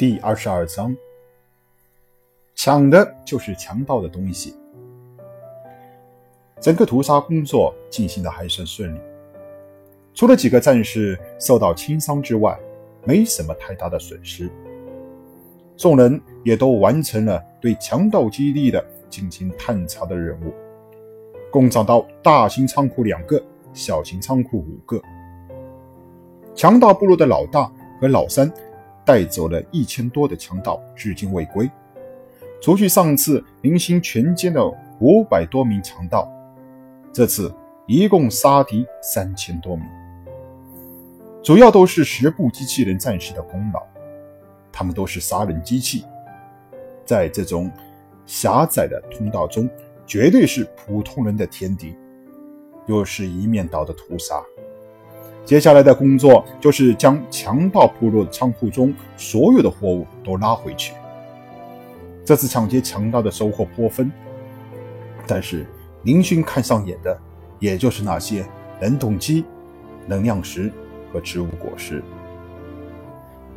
第二十二章，抢的就是强盗的东西。整个屠杀工作进行的还算顺利，除了几个战士受到轻伤之外，没什么太大的损失。众人也都完成了对强盗基地的进行探查的任务，共找到大型仓库两个，小型仓库五个。强盗部落的老大和老三。带走了一千多的强盗，至今未归。除去上次零星全歼的五百多名强盗，这次一共杀敌三千多名，主要都是十部机器人战士的功劳。他们都是杀人机器，在这种狭窄的通道中，绝对是普通人的天敌。又是一面倒的屠杀。接下来的工作就是将强盗部落的仓库中所有的货物都拉回去。这次抢劫强盗的收获颇丰，但是林勋看上眼的，也就是那些冷冻机、能量石和植物果实。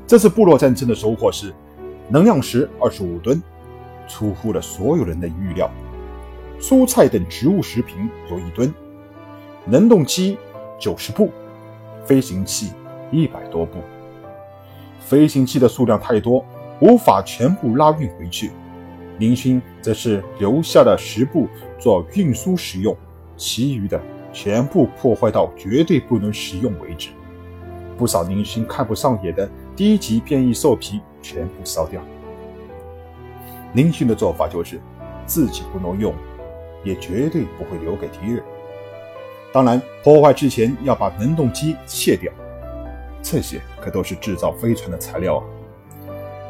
这次部落战争的收获是：能量石二十五吨，出乎了所有人的预料；蔬菜等植物食品有一吨；冷冻机九十部。飞行器一百多部，飞行器的数量太多，无法全部拉运回去。林勋则是留下了十部做运输使用，其余的全部破坏到绝对不能使用为止。不少明勋看不上眼的低级变异兽皮全部烧掉。林勋的做法就是，自己不能用，也绝对不会留给敌人。当然，破坏之前要把能动机卸掉，这些可都是制造飞船的材料啊！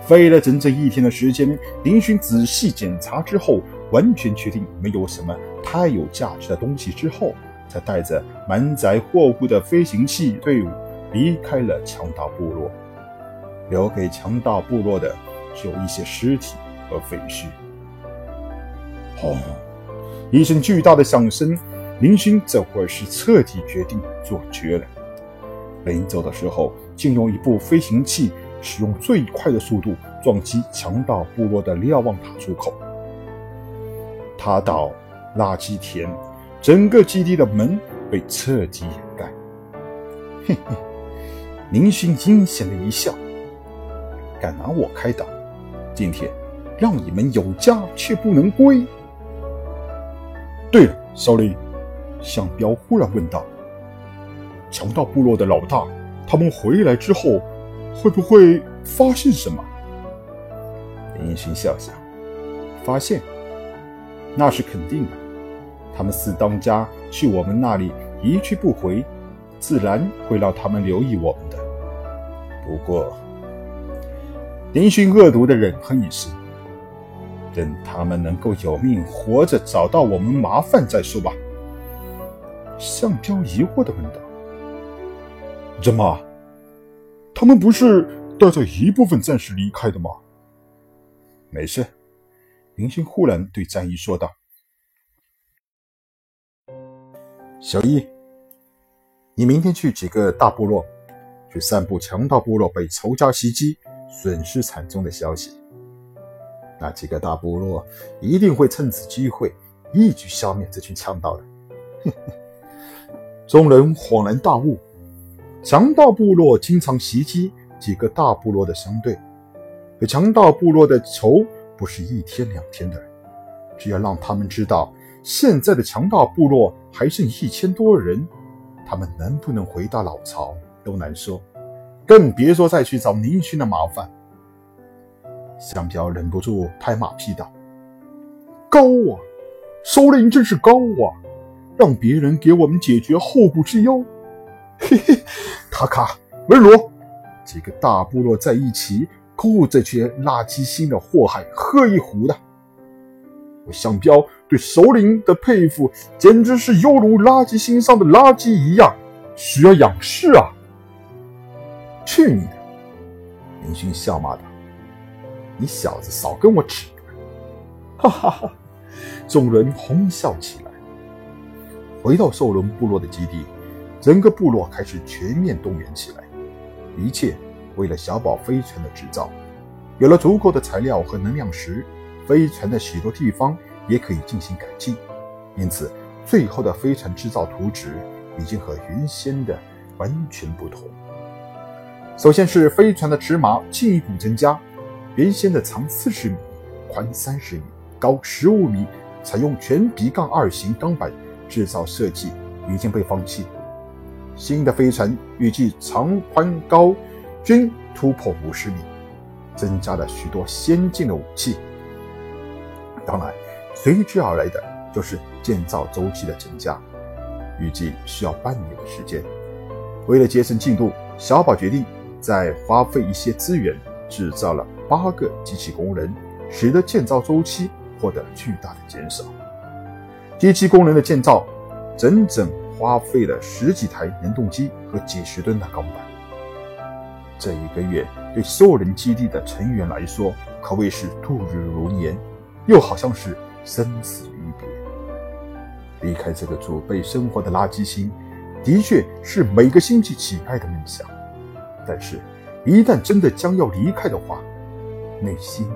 飞了整整一天的时间，林勋仔细检查之后，完全确定没有什么太有价值的东西之后，才带着满载货物的飞行器队伍离开了强盗部落。留给强盗部落的只有一些尸体和废墟。轰！一声巨大的响声。林勋这会儿是彻底决定做绝了。临走的时候，竟用一部飞行器，使用最快的速度撞击强盗部落的瞭望塔出口。他到垃圾田，整个基地的门被彻底掩盖。嘿嘿，林勋阴险的一笑：“敢拿我开刀，今天让你们有家却不能归。”对了，首领。向彪忽然问道：“强盗部落的老大，他们回来之后，会不会发现什么？”林勋笑笑：“发现，那是肯定的。他们四当家去我们那里一去不回，自然会让他们留意我们的。不过，林勋恶毒的忍哼一声：‘等他们能够有命活着找到我们麻烦再说吧。’”向彪疑惑的问道：“怎么？他们不是带着一部分战士离开的吗？”“没事。”林星忽然对战衣说道：“小易，你明天去几个大部落，去散布强盗部落被仇家袭击、损失惨重的消息。那几个大部落一定会趁此机会一举消灭这群强盗的。”哼哼。众人恍然大悟，强盗部落经常袭击几个大部落的商队，和强盗部落的仇不是一天两天的。只要让他们知道现在的强盗部落还剩一千多人，他们能不能回到老巢都难说，更别说再去找林勋的麻烦。香飘忍不住拍马屁道：“高啊，首领真是高啊！”让别人给我们解决后顾之忧，嘿嘿，塔卡、文罗几个大部落在一起，够这群垃圾星的祸害喝一壶的。我向彪对首领的佩服，简直是犹如垃圾星上的垃圾一样，需要仰视啊！去你的！林勋笑骂道：“你小子少跟我扯！”哈哈哈！众人哄笑起来。回到兽人部落的基地，整个部落开始全面动员起来，一切为了小宝飞船的制造。有了足够的材料和能量石，飞船的许多地方也可以进行改进。因此，最后的飞船制造图纸已经和原先的完全不同。首先是飞船的尺码进一步增加，原先的长四十米、宽三十米、高十五米，采用全皮杠二型钢板制造设计已经被放弃。新的飞船预计长、宽、高均突破五十米，增加了许多先进的武器。当然，随之而来的就是建造周期的增加，预计需要半年的时间。为了节省进度，小宝决定再花费一些资源，制造了八个机器工人，使得建造周期获得了巨大的减少。机器工人的建造整整。花费了十几台能动机和几十吨的钢板。这一个月对兽人基地的成员来说可谓是度日如年，又好像是生死离别。离开这个祖辈生活的垃圾星，的确是每个星期乞丐的梦想。但是，一旦真的将要离开的话，内心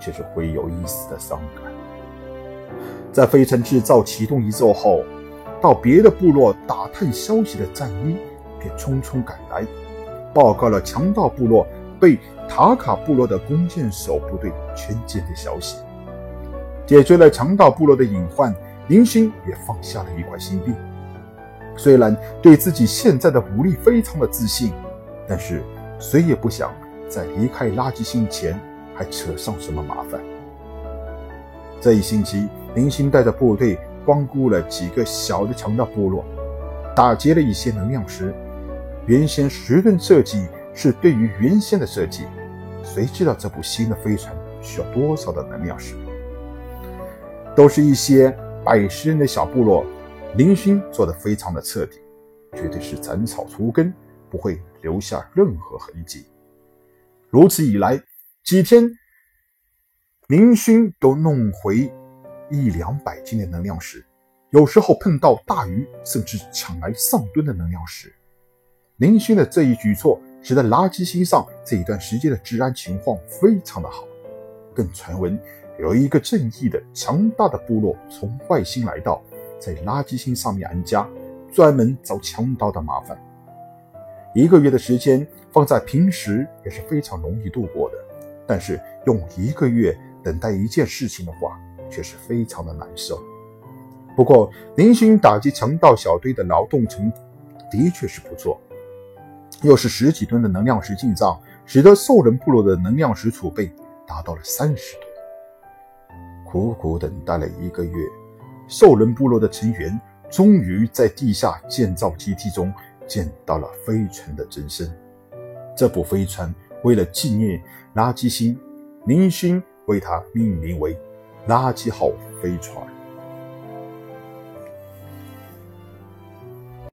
却是会有一丝的伤感。在飞船制造启动一周后。到别的部落打探消息的战衣便匆匆赶来，报告了强盗部落被塔卡部落的弓箭手部队全歼的消息。解决了强盗部落的隐患，林星也放下了一块心病。虽然对自己现在的武力非常的自信，但是谁也不想在离开垃圾星前还扯上什么麻烦。这一星期，林星带着部队。光顾了几个小的强盗部落，打劫了一些能量石。原先十吨设计是对于原先的设计，谁知道这部新的飞船需要多少的能量石？都是一些百十人的小部落，林勋做的非常的彻底，绝对是斩草除根，不会留下任何痕迹。如此一来，几天，林勋都弄回。一两百斤的能量石，有时候碰到大鱼，甚至抢来上吨的能量石。林勋的这一举措，使得垃圾星上这一段时间的治安情况非常的好。更传闻有一个正义的强大的部落从外星来到，在垃圾星上面安家，专门找强盗的麻烦。一个月的时间放在平时也是非常容易度过的，但是用一个月等待一件事情的话，却是非常的难受。不过，林勋打击强盗小队的劳动成的确是不错，又是十几吨的能量石进账，使得兽人部落的能量石储备达到了三十吨。苦苦等待了一个月，兽人部落的成员终于在地下建造基地中见到了飞船的真身。这部飞船为了纪念垃圾星，林勋为它命名为。垃圾号飞船。